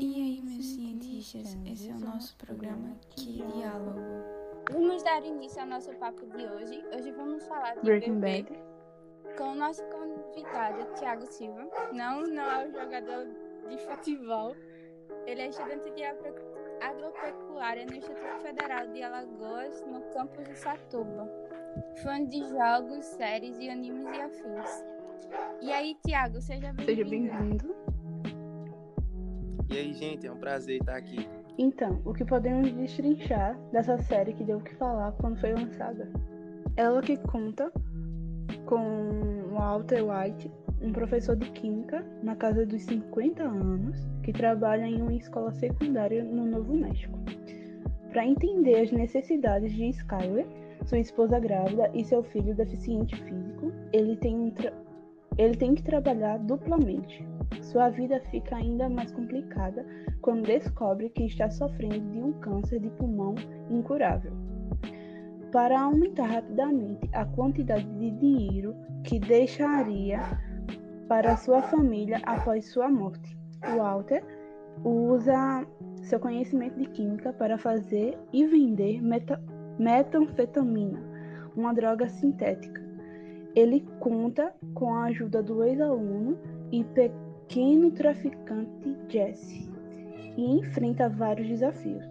E aí, meus cientistas, esse é o nosso programa Que Diálogo. Vamos dar início ao nosso papo de hoje. Hoje vamos falar de Breaking Bad. com o nosso convidado, Thiago Silva. Não, não é um jogador de futebol. Ele é estudante de agro- agropecuária no Instituto Federal de Alagoas, no campus de Satuba. Fã de jogos, séries e animes e afins. E aí, Thiago, seja bem-vindo. Seja bem-vindo. E aí, gente, é um prazer estar aqui. Então, o que podemos destrinchar dessa série que deu o que falar quando foi lançada? Ela que conta com Walter White, um professor de química na casa dos 50 anos, que trabalha em uma escola secundária no Novo México. Para entender as necessidades de Skyler, sua esposa grávida e seu filho deficiente físico, ele tem, ele tem que trabalhar duplamente. Sua vida fica ainda mais complicada quando descobre que está sofrendo de um câncer de pulmão incurável. Para aumentar rapidamente a quantidade de dinheiro que deixaria para sua família após sua morte, Walter usa seu conhecimento de química para fazer e vender meta- metanfetamina, uma droga sintética. Ele conta com a ajuda do ex-aluno e pequeno traficante Jesse e enfrenta vários desafios.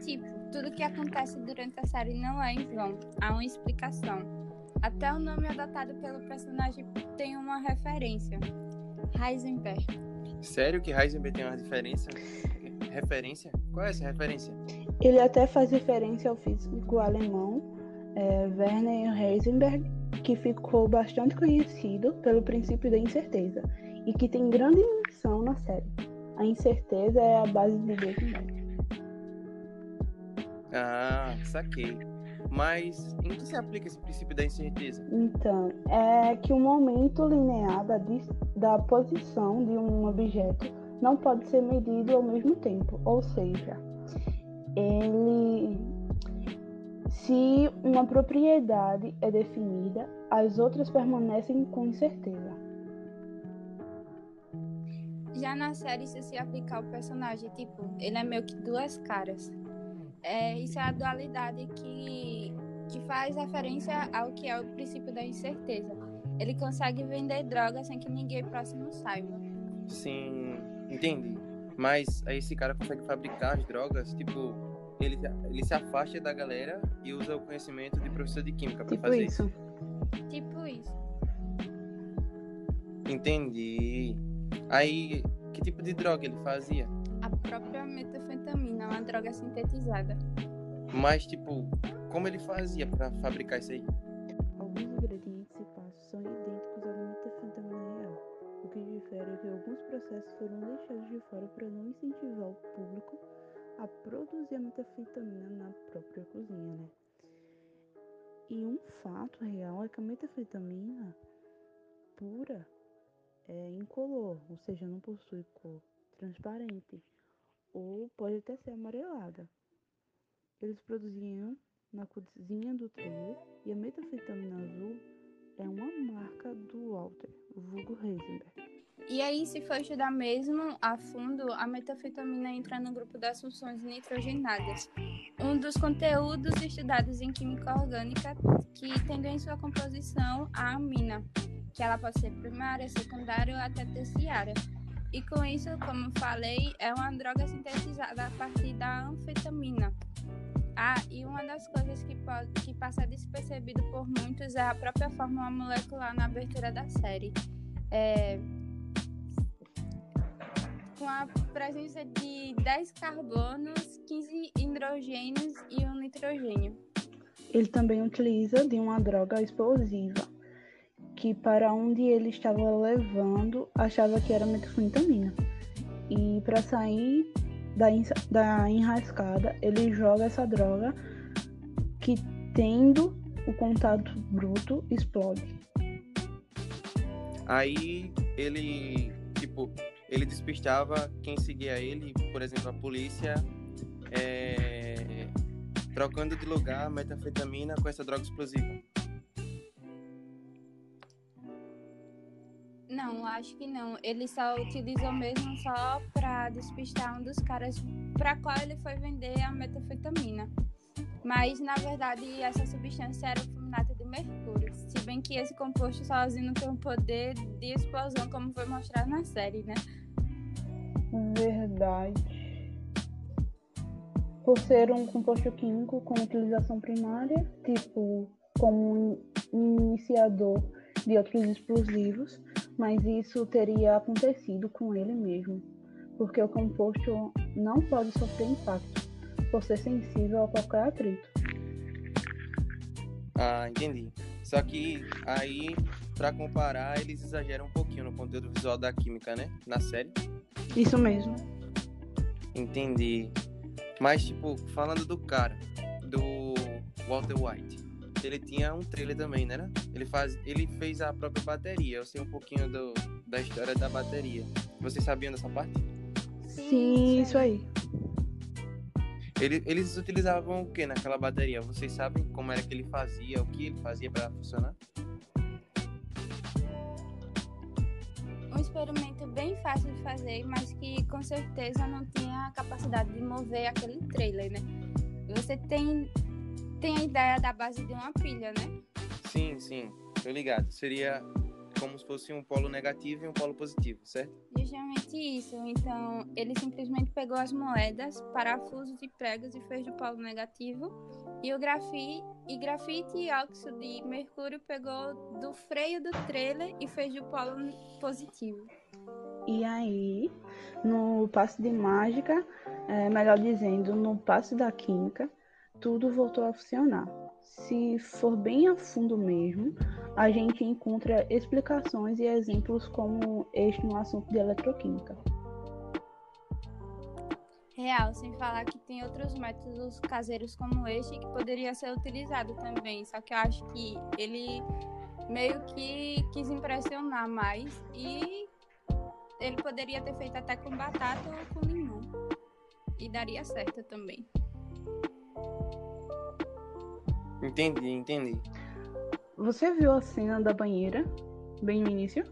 Tipo, tudo que acontece durante a série não é em vão, há uma explicação. Até o nome adotado pelo personagem tem uma referência. Heisenberg. Sério que Heisenberg tem uma diferença? Referência? Qual é essa referência? Ele até faz referência ao físico alemão eh, Werner Heisenberg, que ficou bastante conhecido pelo princípio da incerteza e que tem grande menção na série. A incerteza é a base de Breaking Bad. Ah, saquei. Mas em que se aplica esse princípio da incerteza? Então, é que o momento linear da, da posição de um objeto não pode ser medido ao mesmo tempo, ou seja, ele se uma propriedade é definida, as outras permanecem com incerteza. Já na série, isso se aplica ao personagem, tipo, ele é meio que duas caras. É, isso é a dualidade que, que faz referência ao que é o princípio da incerteza. Ele consegue vender droga sem que ninguém próximo saiba. Sim, entendi. Mas aí esse cara consegue fabricar as drogas, tipo, ele, ele se afasta da galera e usa o conhecimento de professor de química pra Tipo fazer isso. Tipo isso. Entendi. Aí, que tipo de droga ele fazia? A própria metanfetamina, uma droga sintetizada. Mas, tipo, como ele fazia pra fabricar isso aí? Alguns ingredientes e passos são idênticos à metanfetamina real. O que difere é que alguns processos foram deixados de fora para não incentivar o público a produzir a metanfetamina na própria cozinha, né? E um fato real é que a metanfetamina pura é incolor, ou seja, não possui cor transparente, ou pode até ser amarelada. Eles produziam na cozinha do trailer e a metanfetamina azul é uma marca do Walter, vulgo Heisenberg. E aí, se for estudar mesmo a fundo, a metanfetamina entra no grupo das funções nitrogenadas, um dos conteúdos estudados em química orgânica que tendo em sua composição a amina, que ela pode ser primária, secundária ou até terciária. E com isso, como falei, é uma droga sintetizada a partir da anfetamina. Ah, e uma das coisas que, pode, que passa despercebido por muitos é a própria fórmula molecular na abertura da série. É, com a presença de 10 carbonos, 15 hidrogênios e um nitrogênio. Ele também utiliza de uma droga explosiva, que para onde ele estava levando achava que era metanfetamina. E para sair da, da enrascada, ele joga essa droga que tendo o contato bruto explode. Aí ele, tipo, ele despistava quem seguia ele, por exemplo, a polícia, é, trocando de lugar metanfetamina com essa droga explosiva. Não, Não, acho que não. Ele só utilizou mesmo só para despistar um dos caras para qual ele foi vender a metafetamina. Mas, na verdade, essa substância era o fulminato de mercúrio. Se bem que esse composto sozinho tem um poder de explosão, como foi mostrado na série, né? Verdade. Por ser um composto químico com utilização primária, tipo como um iniciador de outros explosivos, mas isso teria acontecido com ele mesmo, porque o composto não pode sofrer impacto por ser sensível a qualquer atrito. Ah, entendi. Só que aí, para comparar, eles exageram um pouquinho no conteúdo visual da química, né? Na série. Isso mesmo. Entendi. Mas, tipo, falando do cara, do Walter White, ele tinha um trailer também, né? Ele, faz, ele fez a própria bateria. Eu sei um pouquinho do, da história da bateria. Vocês sabiam dessa parte? Sim, isso aí. Ele, eles utilizavam o que naquela bateria? Vocês sabem como era que ele fazia, o que ele fazia para funcionar? Um experimento bem fácil de fazer, mas que com certeza não tinha a capacidade de mover aquele trailer, né? Você tem, tem a ideia da base de uma pilha, né? Sim, sim, tô ligado. Seria como se fosse um polo negativo e um polo positivo, certo? Justamente isso. Então, ele simplesmente pegou as moedas, parafusos e pregos e fez do polo negativo. E o grafite, e grafite e óxido de mercúrio pegou do freio do trailer e fez do polo positivo. E aí, no passe de mágica, é, melhor dizendo, no passe da química, tudo voltou a funcionar. Se for bem a fundo mesmo, a gente encontra explicações e exemplos como este no assunto de eletroquímica. Real, sem falar que tem outros métodos caseiros como este que poderia ser utilizado também, só que eu acho que ele meio que quis impressionar mais e ele poderia ter feito até com batata ou com limão. E daria certo também. Entendi, entendi. Você viu a cena da banheira bem no início?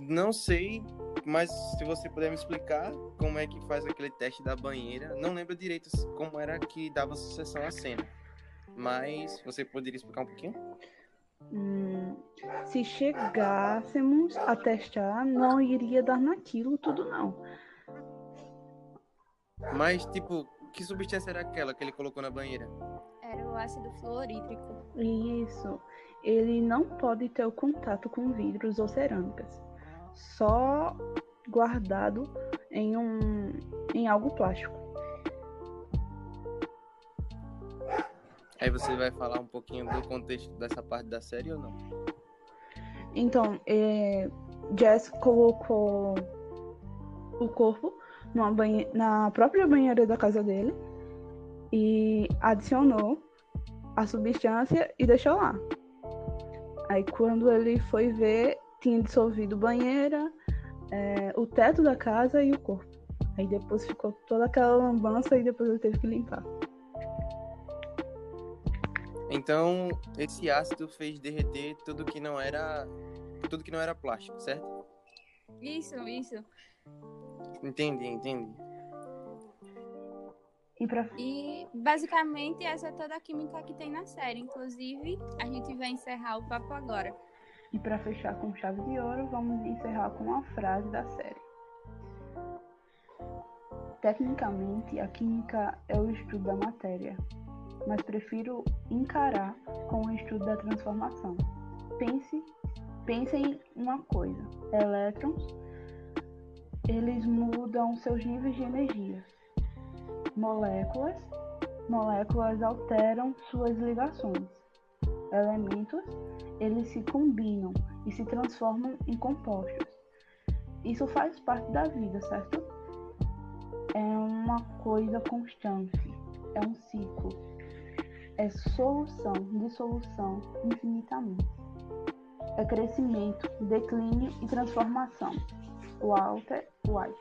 Não sei, mas se você puder me explicar como é que faz aquele teste da banheira. Não lembro direito como era que dava sucessão à cena. Mas você poderia explicar um pouquinho? Hum, se chegássemos a testar, não iria dar naquilo tudo, não. Mas, tipo, que substância era aquela que ele colocou na banheira? Era o ácido fluorídrico. Isso. Ele não pode ter o contato com vidros ou cerâmicas. Só guardado em um em algo plástico. Aí você vai falar um pouquinho do contexto dessa parte da série ou não? Então, é, Jess colocou o corpo banhe... na própria banheira da casa dele e adicionou a substância e deixou lá. Aí quando ele foi ver, tinha dissolvido banheira, é, o teto da casa e o corpo. Aí depois ficou toda aquela lambança e depois ele teve que limpar. Então, esse ácido fez derreter tudo que não era tudo que não era plástico, certo? Isso, isso. Entendi, entendi. E, pra... e basicamente essa é toda a química que tem na série. Inclusive, a gente vai encerrar o papo agora. E para fechar com chave de ouro, vamos encerrar com uma frase da série. Tecnicamente, a química é o estudo da matéria, mas prefiro encarar com o estudo da transformação. Pense, pense em uma coisa: elétrons, eles mudam seus níveis de energia. Moléculas, moléculas alteram suas ligações. Elementos, eles se combinam e se transformam em compostos. Isso faz parte da vida, certo? É uma coisa constante, é um ciclo. É solução, dissolução infinitamente. É crescimento, declínio e transformação. Walter White.